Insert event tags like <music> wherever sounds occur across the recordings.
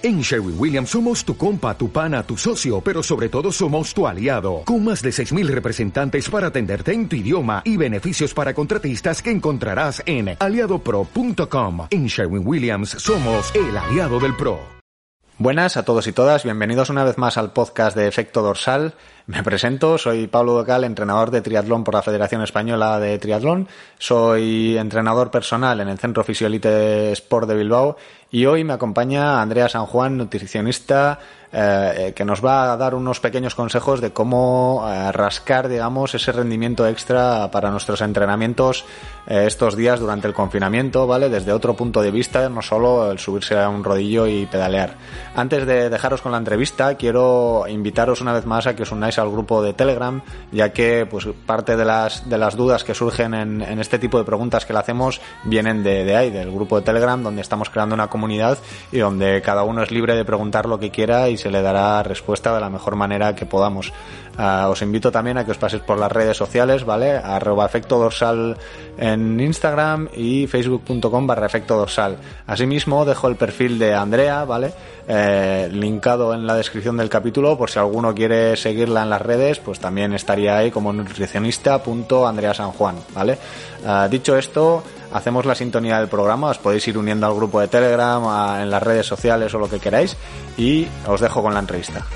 En Sherwin Williams somos tu compa, tu pana, tu socio, pero sobre todo somos tu aliado, con más de 6.000 representantes para atenderte en tu idioma y beneficios para contratistas que encontrarás en aliadopro.com. En Sherwin Williams somos el aliado del PRO. Buenas a todos y todas, bienvenidos una vez más al podcast de Efecto Dorsal. Me presento, soy Pablo Docal, entrenador de triatlón por la Federación Española de Triatlón. Soy entrenador personal en el Centro Fisiolite Sport de Bilbao y hoy me acompaña Andrea San Juan, nutricionista, eh, que nos va a dar unos pequeños consejos de cómo eh, rascar, digamos, ese rendimiento extra para nuestros entrenamientos eh, estos días durante el confinamiento, ¿vale? Desde otro punto de vista, no solo el subirse a un rodillo y pedalear. Antes de dejaros con la entrevista, quiero invitaros una vez más a que os unáis al grupo de Telegram, ya que pues parte de las, de las dudas que surgen en, en este tipo de preguntas que le hacemos vienen de, de ahí, del grupo de Telegram, donde estamos creando una comunidad y donde cada uno es libre de preguntar lo que quiera y se le dará respuesta de la mejor manera que podamos. Uh, os invito también a que os paséis por las redes sociales, ¿vale? Arroba efecto dorsal en Instagram y facebook.com barra efecto dorsal. Asimismo, dejo el perfil de Andrea, ¿vale? Eh, linkado en la descripción del capítulo, por si alguno quiere seguirla en las redes, pues también estaría ahí como nutricionista.andreasanjuan, ¿vale? Uh, dicho esto, hacemos la sintonía del programa, os podéis ir uniendo al grupo de Telegram, en las redes sociales o lo que queráis, y os dejo con la entrevista.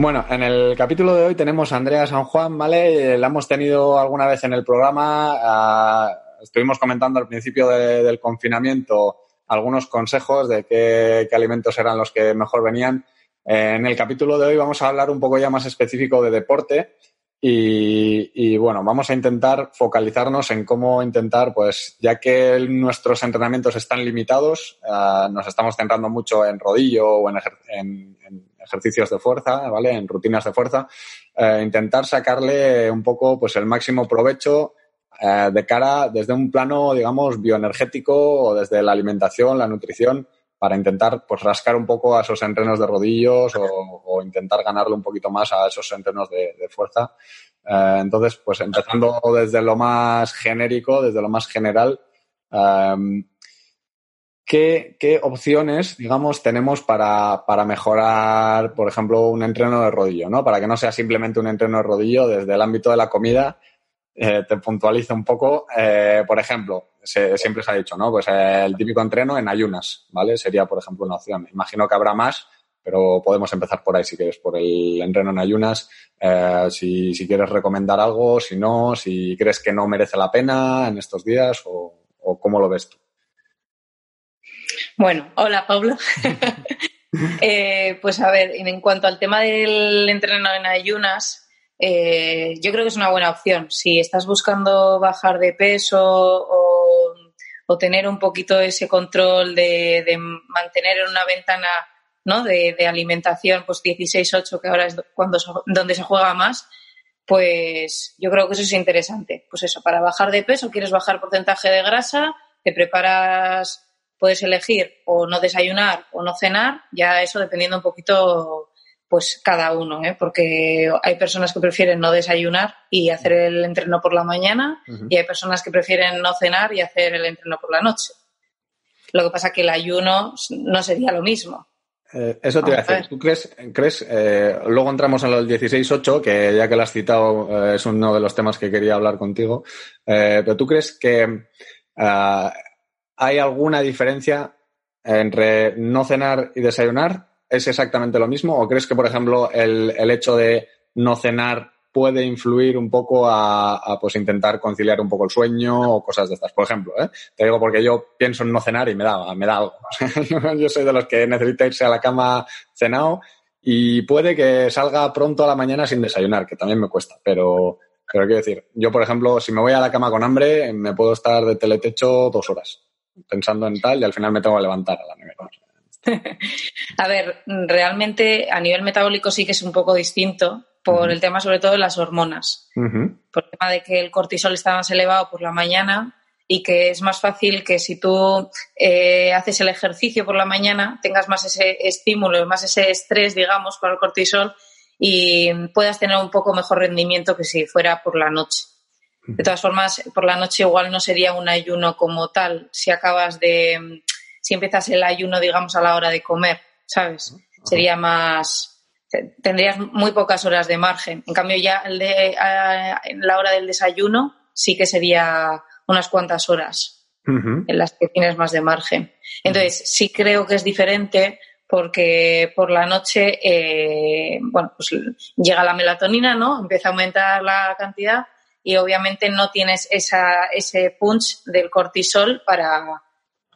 Bueno, en el capítulo de hoy tenemos a Andrea San Juan, ¿vale? La hemos tenido alguna vez en el programa. Uh, estuvimos comentando al principio de, del confinamiento algunos consejos de qué, alimentos eran los que mejor venían. Eh, en el capítulo de hoy vamos a hablar un poco ya más específico de deporte y, bueno, vamos a intentar focalizarnos en cómo intentar, pues ya que nuestros entrenamientos están limitados, uh, nos estamos centrando mucho en rodillo o en, en, en ejercicios de fuerza, ¿vale? En rutinas de fuerza, eh, intentar sacarle un poco, pues el máximo provecho eh, de cara desde un plano, digamos, bioenergético o desde la alimentación, la nutrición, para intentar pues rascar un poco a esos entrenos de rodillos o, o intentar ganarle un poquito más a esos entrenos de, de fuerza. Eh, entonces, pues empezando desde lo más genérico, desde lo más general, eh, ¿qué, ¿qué, opciones, digamos, tenemos para, para, mejorar, por ejemplo, un entreno de rodillo, ¿no? Para que no sea simplemente un entreno de rodillo desde el ámbito de la comida. Eh, te puntualizo un poco. Eh, por ejemplo, se, siempre se ha dicho, ¿no? Pues eh, el típico entreno en ayunas, ¿vale? Sería, por ejemplo, una opción. Imagino que habrá más, pero podemos empezar por ahí si quieres, por el entreno en ayunas. Si, si, quieres recomendar algo, si no, si crees que no merece la pena en estos días o cómo lo ves tú. Bueno, hola Pablo. <laughs> eh, pues a ver, en cuanto al tema del entreno en ayunas, eh, yo creo que es una buena opción. Si estás buscando bajar de peso o, o tener un poquito ese control de, de mantener en una ventana ¿no? de, de alimentación, pues 16-8, que ahora es cuando, donde se juega más, pues yo creo que eso es interesante. Pues eso, para bajar de peso, quieres bajar porcentaje de grasa, te preparas puedes elegir o no desayunar o no cenar, ya eso dependiendo un poquito, pues cada uno, ¿eh? porque hay personas que prefieren no desayunar y hacer el entreno por la mañana uh -huh. y hay personas que prefieren no cenar y hacer el entreno por la noche. Lo que pasa que el ayuno no sería lo mismo. Eh, eso te iba a decir. ¿Tú crees, crees eh, luego entramos en lo del 16-8, que ya que lo has citado eh, es uno de los temas que quería hablar contigo, pero tú crees que ¿Hay alguna diferencia entre no cenar y desayunar? ¿Es exactamente lo mismo? ¿O crees que, por ejemplo, el, el hecho de no cenar puede influir un poco a, pues intentar conciliar un poco el sueño o cosas de estas? Por ejemplo, ¿eh? te digo porque yo pienso en no cenar y me da, me da algo. <laughs> yo soy de los que necesita irse a la cama cenado y puede que salga pronto a la mañana sin desayunar, que también me cuesta, pero, pero quiero decir, yo, por ejemplo, si me voy a la cama con hambre, me puedo estar de teletecho dos horas pensando en tal y al final me tengo que levantar a la nevera. <laughs> a ver, realmente a nivel metabólico sí que es un poco distinto por uh -huh. el tema sobre todo de las hormonas. Uh -huh. Por el tema de que el cortisol está más elevado por la mañana y que es más fácil que si tú eh, haces el ejercicio por la mañana tengas más ese estímulo, más ese estrés, digamos, para el cortisol y puedas tener un poco mejor rendimiento que si fuera por la noche. De todas formas, por la noche igual no sería un ayuno como tal. Si acabas de, si empiezas el ayuno, digamos, a la hora de comer, ¿sabes? Sería más, tendrías muy pocas horas de margen. En cambio, ya el de, en la hora del desayuno sí que sería unas cuantas horas en las que tienes más de margen. Entonces, sí creo que es diferente porque por la noche, eh, bueno, pues llega la melatonina, ¿no? Empieza a aumentar la cantidad y obviamente no tienes esa, ese punch del cortisol para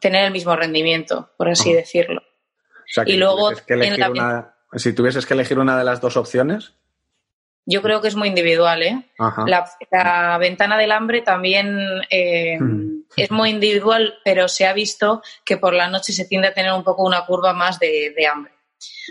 tener el mismo rendimiento, por así decirlo. y luego, si tuvieses que elegir una de las dos opciones, yo creo que es muy individual, ¿eh? La, ventana del hambre también eh, hmm. es muy individual, pero se ha visto que por la noche se tiende a tener un poco una curva más de, hambre.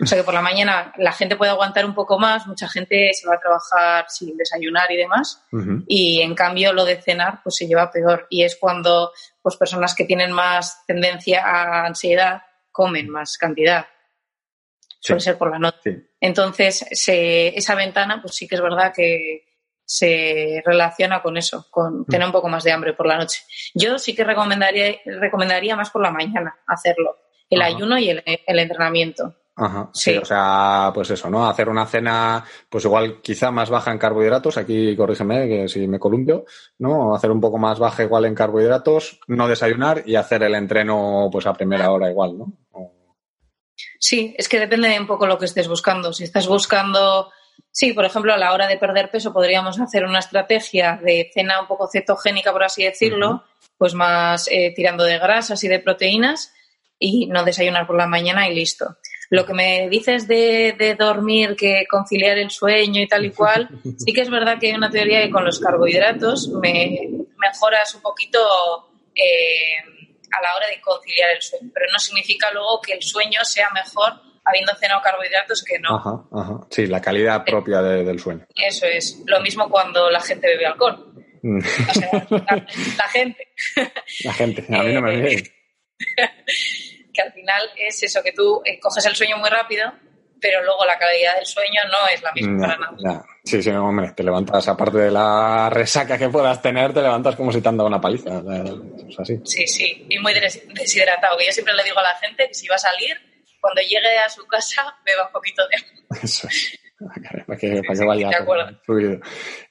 O sea que por la mañana la gente puede aguantar un poco más, mucha gente se va a trabajar sin desayunar y demás, y en cambio lo de cenar pues se lleva peor. Y es cuando pues personas que tienen más tendencia a ansiedad comen más cantidad suele ser por la noche. Entonces, esa ventana, pues sí que es verdad que se relaciona con eso, con mm. tener un poco más de hambre por la noche. Yo sí que recomendaría, recomendaría más por la mañana hacerlo, el ayuno y el, entrenamiento. Ajá, sí. o sea, pues eso, ¿no? Hacer una cena, pues igual quizá más baja en carbohidratos, aquí corrígeme que si me columpio, ¿no? Hacer un poco más baja igual en carbohidratos, no desayunar y hacer el entreno pues a primera hora igual, ¿no? Sí, es que depende de un poco lo que estés buscando. Si estás buscando, sí, por ejemplo, a la hora de perder peso podríamos hacer una estrategia de cena un poco cetogénica, por así decirlo, pues más eh, tirando de grasas y de proteínas y no desayunar por la mañana y listo. Lo que me dices de, dormir, que conciliar el sueño y tal y cual, <laughs> sí que es verdad que hay una teoría que con los carbohidratos me mejoras un poquito eh, a la hora de conciliar el sueño, pero no significa luego que el sueño sea mejor habiendo cenado carbohidratos que no. Ajá, ajá. Sí, la calidad propia del sueño. Eso es. Lo mismo cuando la gente bebe alcohol. Mm. O sea, la, gente. <laughs> La gente, a mí no me viene. <laughs> que al final es eso, que tú coges el sueño muy rápido, pero luego la calidad del sueño no es la misma para nada. Sí, sí, hombre, te levantas, aparte de la resaca que puedas tener, te levantas como si te han dado una paliza. Sí, sí, y muy deshidratado. yo siempre le digo a la gente que si va a salir, cuando llegue a su casa, beba un poquito de agua. Eso es. <laughs> Para que, para que vaya fluido. Eh,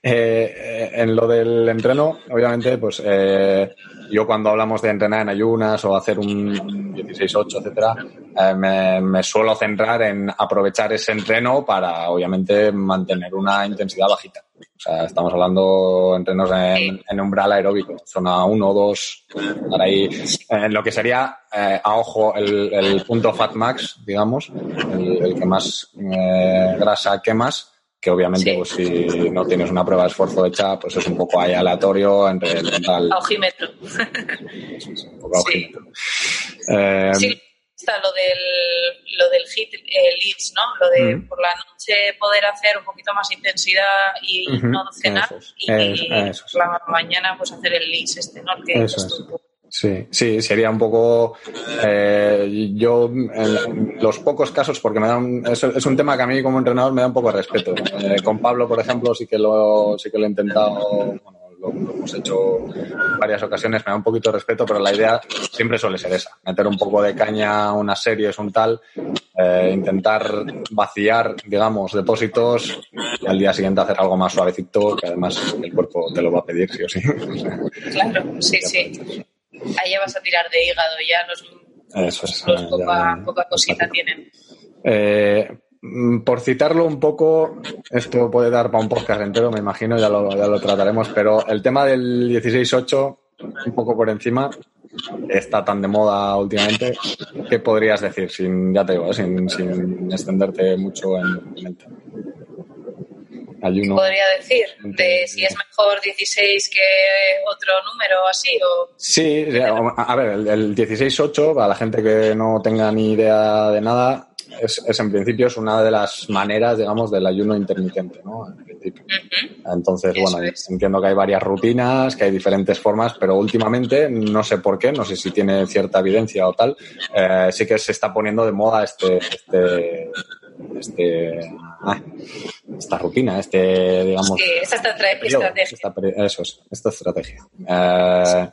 eh, en lo del entreno, obviamente, pues eh, yo cuando hablamos de entrenar en ayunas o hacer un 16-8, etcétera, eh, me, suelo centrar en aprovechar ese entreno para, obviamente, mantener una intensidad bajita. O sea, estamos hablando de entrenos en, umbral aeróbico, zona 1 o 2, para ahí, en lo que sería, eh, a ojo, el, punto fat max, digamos, el, que más eh, grasa quemas, que obviamente pues si no tienes una prueba de esfuerzo hecha, pues es un poco ahí aleatorio entre el tal... Aujímetro. un poco aujímetro. Eh, sí, está lo del, lo del hit eh, leads, ¿no? Lo de por la noche poder hacer un poquito más intensidad y no cenar y, por la mañana pues hacer el leads este, ¿no? Que eso es. Sí, sí, sería un poco. Eh, yo, en los pocos casos, porque me da es, un tema que a mí como entrenador me da un poco de respeto. Eh, con Pablo, por ejemplo, sí que lo, sí que lo he intentado, bueno, lo, hemos hecho en varias ocasiones, me da un poquito de respeto, pero la idea siempre suele ser esa: meter un poco de caña unas series, un tal, eh, intentar vaciar, digamos, depósitos y al día siguiente hacer algo más suavecito, que además el cuerpo te lo va a pedir, sí o sí. Claro, sí, sí. Ahí ya vas a tirar de hígado, ya los, Eso poca, cosita tienen. Eh, mm, por citarlo un poco, esto puede dar para un podcast entero, me imagino, ya lo, ya lo trataremos, pero el tema del 16.8, un poco por encima, está tan de moda últimamente, ¿qué podrías decir? Sin, ya te digo, sin, sin extenderte mucho en, en el. Podría decir, de si es mejor 16 que otro número así o... Sí, a ver, el, 16-8, para la gente que no tenga ni idea de nada, es, en principio es una de las maneras, digamos, del ayuno intermitente, ¿no? En principio. Entonces, bueno, entiendo que hay varias rutinas, que hay diferentes formas, pero últimamente, no sé por qué, no sé si tiene cierta evidencia o tal, eh, sí que se está poniendo de moda este, este, este ah, esta rutina, este, digamos. Sí, esta estrategia. eso es, esta estrategia. Eh,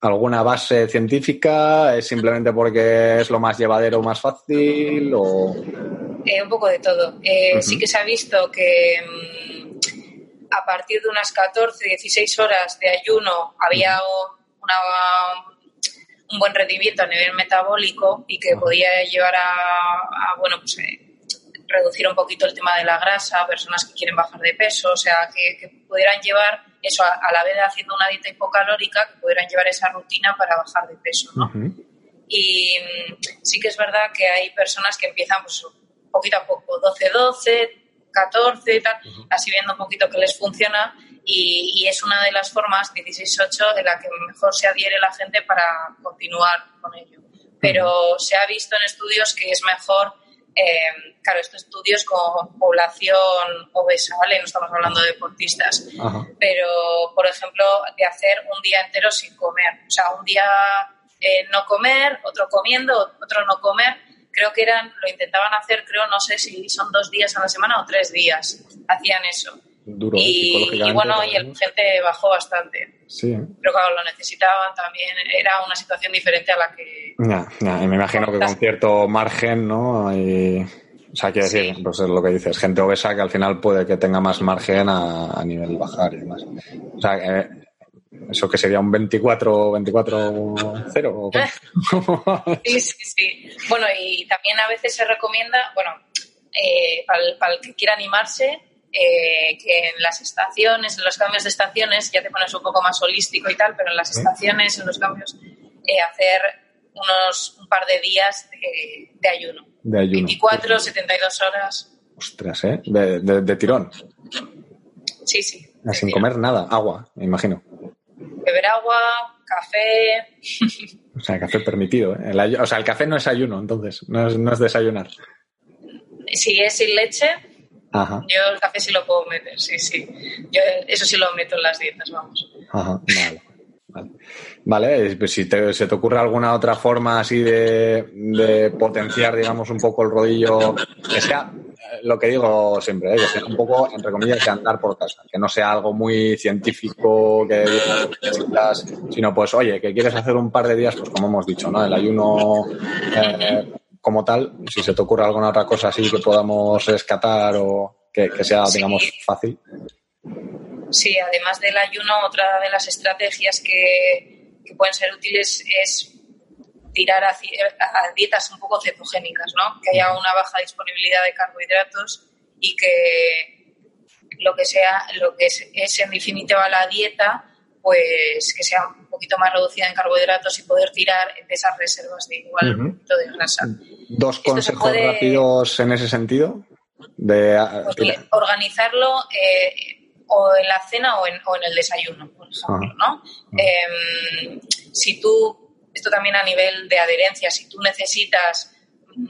¿Alguna base científica? ¿Es simplemente porque es lo más llevadero, más fácil? O... Eh, un poco de todo. Eh, sí que se ha visto que mm, a partir de unas 14, 16 horas de ayuno había una, un buen rendimiento a nivel metabólico y que podía llevar a, bueno, pues eh, reducir un poquito el tema de la grasa, personas que quieren bajar de peso, o sea, que, pudieran llevar eso a, la vez haciendo una dieta hipocalórica, que pudieran llevar esa rutina para bajar de peso, ¿no? Y mm, sí que es verdad que hay personas que empiezan pues poquito a poco, 12-12, 14 y tal, así viendo un poquito que les funciona y, es una de las formas, 16-8, en la que mejor se adhiere la gente para continuar con ello. Pero se ha visto en estudios que es mejor, eh, claro, estos estudios con población obesa, ¿vale? No estamos hablando de deportistas, pero, por ejemplo, de hacer un día entero sin comer, o sea, un día eh, no comer, otro comiendo, otro no comer, creo que eran, lo intentaban hacer, creo, no sé si son dos días a la semana o tres días, hacían eso. Duro, y, y bueno, y el gente bajó bastante. Sí. Pero claro, lo necesitaban también, era una situación diferente a la que... Ya, y me imagino que con cierto margen, ¿no? Y, o sea, quiero decir, pues es lo que dices, gente obesa que al final puede que tenga más margen a, a nivel bajar y demás. O sea, eh, ¿Eso que sería un 24, 24 0? sí, sí, sí. Bueno, y también a veces se recomienda, bueno, eh, para, el, que quiera animarse, eh, que en las estaciones, en los cambios de estaciones, ya te pones un poco más holístico y tal, pero en las estaciones, en los cambios, eh, hacer unos un par de días de, ayuno. De ayuno. 24, 72 horas. Ostras, ¿eh? De, de tirón. Sí, sí. Sin comer nada, agua, me imagino beber agua, café. <laughs> O sea, café permitido. ¿eh? o sea, el café no es ayuno, entonces, no es, no es desayunar. Si es sin leche, yo el café sí lo puedo meter, sí, sí. Yo eso sí lo meto en las dietas, vamos. Ajá, vale. Vale, pues si te, se te ocurre alguna otra forma así de, de, potenciar, digamos, un poco el rodillo, que sea lo que digo siempre, ¿eh? que sea un poco, entre comillas, de andar por casa, que no sea algo muy científico, que necesitas, sino pues, oye, que quieres hacer un par de días, pues como hemos dicho, ¿no? El ayuno eh, como tal, si se te ocurre alguna otra cosa así que podamos rescatar o que, sea, digamos, fácil. Sí, además del ayuno, otra de las estrategias que, que pueden ser útiles es tirar a, dietas un poco cetogénicas, ¿no? Que haya una baja disponibilidad de carbohidratos y que lo que sea, lo que es, en definitiva la dieta, pues que sea un poquito más reducida en carbohidratos y poder tirar de esas reservas de igual de grasa. Dos consejos rápidos en ese sentido. De, pues organizarlo eh, o en la cena o en, o en el desayuno, por ejemplo, ¿no? Em, si tú esto también a nivel de adherencia, si tú necesitas mm,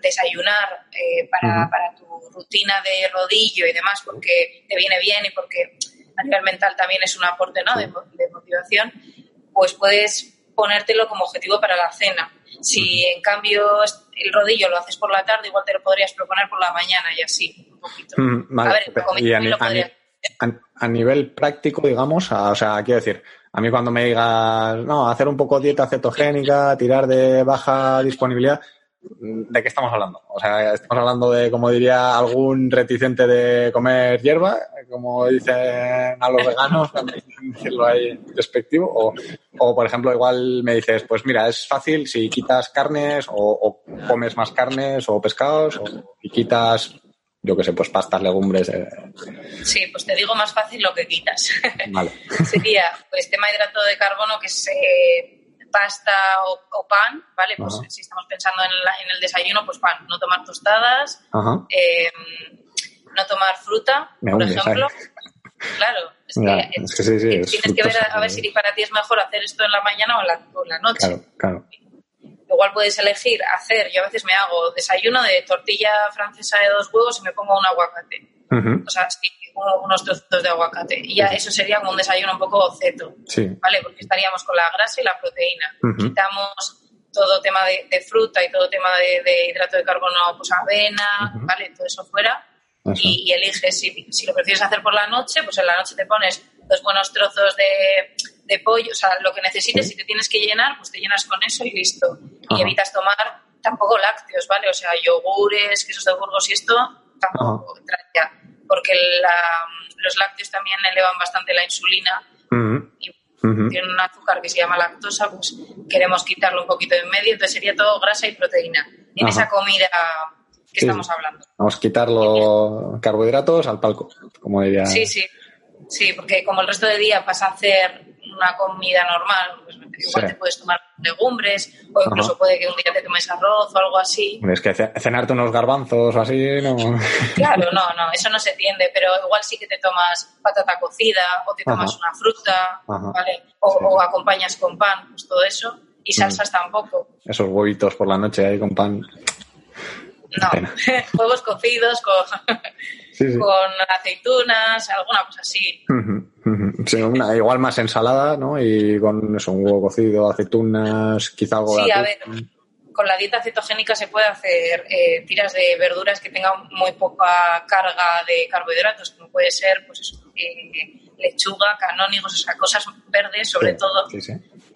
desayunar eh, para, para, tu rutina de rodillo y demás porque te viene bien y porque a nivel mental también es un aporte ¿no? de, motivación, pues puedes ponértelo como objetivo para la cena. Si en cambio el rodillo lo haces por la tarde, igual te lo podrías proponer por la mañana y así, un poquito. a ver, a, nivel práctico, digamos, o sea, quiero decir, a mí cuando me digas, no, hacer un poco dieta cetogénica, tirar de baja disponibilidad, ¿de qué estamos hablando? O sea, estamos hablando de, como diría, algún reticente de comer hierba, como dicen a los veganos, <laughs> decirlo ahí despectivo, o, o, por ejemplo, igual me dices, pues mira, es fácil si quitas carnes o, o comes más carnes o pescados o, y quitas yo que sé, pues pastas, legumbres. Eh. Sí, pues te digo más fácil lo que quitas. Vale. <laughs> Sería, pues tema hidrato de carbono, que es eh, pasta o, pan, ¿vale? Pues si estamos pensando en, en, el desayuno, pues pan, no tomar tostadas, eh, no tomar fruta, por ejemplo. Claro, es que, sí, sí, tienes que ver a, ver si para ti es mejor hacer esto en la mañana o en la, o en la noche. Claro, claro. Igual puedes elegir hacer, yo a veces me hago desayuno de tortilla francesa de dos huevos y me pongo un aguacate. O sea, unos trozos de aguacate. Y ya eso sería como un desayuno un poco ceto. ¿Vale? Porque estaríamos con la grasa y la proteína. Quitamos todo tema de, fruta y todo tema de, hidrato de carbono, pues avena, ¿vale? Todo eso fuera. y, eliges si, si, lo prefieres hacer por la noche, pues en la noche te pones dos buenos trozos de, de pollo, o sea, lo que necesites, si te tienes que llenar, pues te llenas con eso y listo. Y evitas tomar tampoco lácteos, ¿vale? O sea, yogures, quesos de Burgos y esto tampoco entraría, porque los lácteos también elevan bastante la insulina y tienen un azúcar que se llama lactosa, pues queremos quitarlo un poquito de en medio, entonces sería todo grasa y proteína en esa comida que estamos hablando. Vamos a quitar los carbohidratos al palco, como diría. Sí, sí. Sí, porque como el resto del día vas a hacer una comida normal, pues igual te puedes tomar legumbres o incluso puede que un día te tomes arroz o algo así. Es que cenarte unos garbanzos o así, no. Claro, no, no, eso no se entiende, pero igual sí que te tomas patata cocida o te tomas una fruta, ¿vale? O, acompañas con pan, pues todo eso. Y salsas tampoco. Esos huevitos por la noche ahí con pan. No, <laughs> huevos cocidos con, con aceitunas, alguna cosa así. igual más ensalada, ¿no? Y con eso, un huevo cocido, aceitunas, quizá algo Sí, a ver, con la dieta cetogénica se puede hacer eh, tiras de verduras que tengan muy poca carga de carbohidratos, como puede ser, pues eso, eh, lechuga, canónigos, o sea, cosas verdes, sobre todo,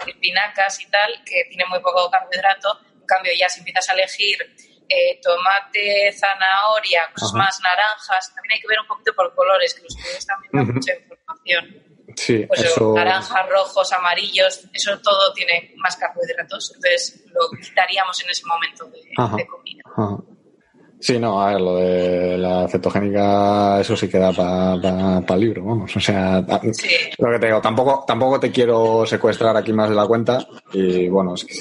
espinacas y tal, que tienen muy poco carbohidrato. En cambio, ya si empiezas a elegir eh, tomate, zanahoria, cosas más naranjas. También hay que ver un poquito por colores, que los colores también dan mucha información. Sí, pues eso... naranjas, rojos, amarillos, eso todo tiene más carbohidratos. Entonces lo quitaríamos en ese momento de, comida. Sí, no, a ver, lo de la cetogénica, eso sí queda para pa, libro, vamos. O sea, lo que te digo, tampoco, tampoco te quiero secuestrar aquí más de la cuenta. Y bueno, es que,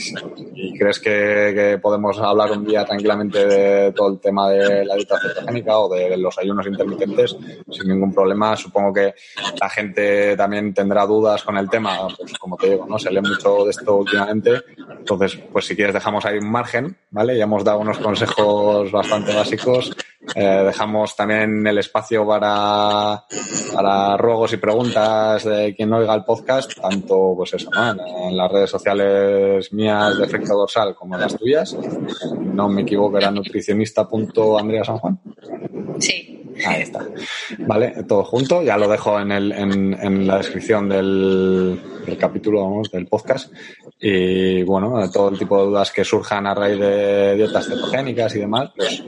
y crees que, podemos hablar un día tranquilamente de todo el tema de la dieta cetogénica o de los ayunos intermitentes sin ningún problema. Supongo que la gente también tendrá dudas con el tema, pues como te digo, ¿no? Se lee mucho de esto últimamente. Entonces, pues si quieres dejamos ahí un margen, ¿vale? Ya hemos dado unos consejos bastante básicos. Eh, dejamos también el espacio para, para ruegos y preguntas de quien oiga el podcast, tanto pues eso, en, las redes sociales mías de efecto dorsal como en las tuyas. No me equivoco, era nutricionista.andrea San Juan. Sí. Ahí está. Vale, todo junto. Ya lo dejo en, el, en, en la descripción del, del capítulo, vamos, del podcast. Y bueno, todo el tipo de dudas que surjan a raíz de dietas cetogénicas y demás, pues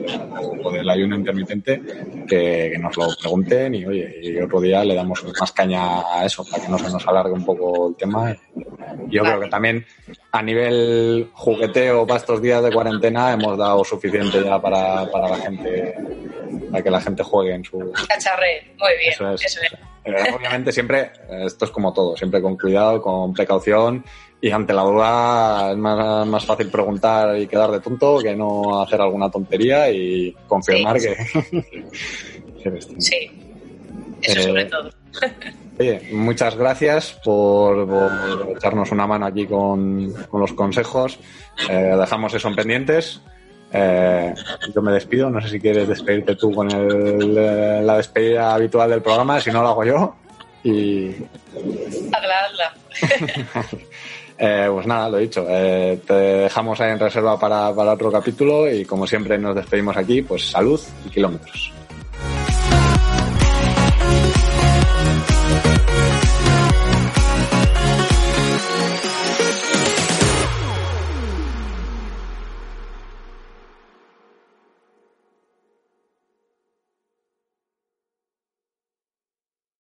o del ayuno intermitente, que, nos lo pregunten y oye, y otro día le damos más caña a eso para que no se nos alargue un poco el tema. Yo creo que también a nivel jugueteo para estos días de cuarentena hemos dado suficiente ya para, para la gente, para que la gente juegue en su... Cacharre, muy bien, eso es. Obviamente siempre, esto es como todo, siempre con cuidado, con precaución y ante la duda es más, fácil preguntar y quedar de tonto que no hacer alguna tontería y confirmar que... sí, <laughs> eso sobre eh, todo. <laughs> Oye, muchas gracias por, echarnos una mano aquí con, los consejos. Eh, dejamos eso en pendientes. Eh, yo me despido, no sé si quieres despedirte tú con el, la despedida habitual del programa, si no lo hago yo. Y. <laughs> eh, pues nada, lo dicho. Eh, te dejamos ahí en reserva para, para otro capítulo y como siempre nos despedimos aquí, pues salud y kilómetros.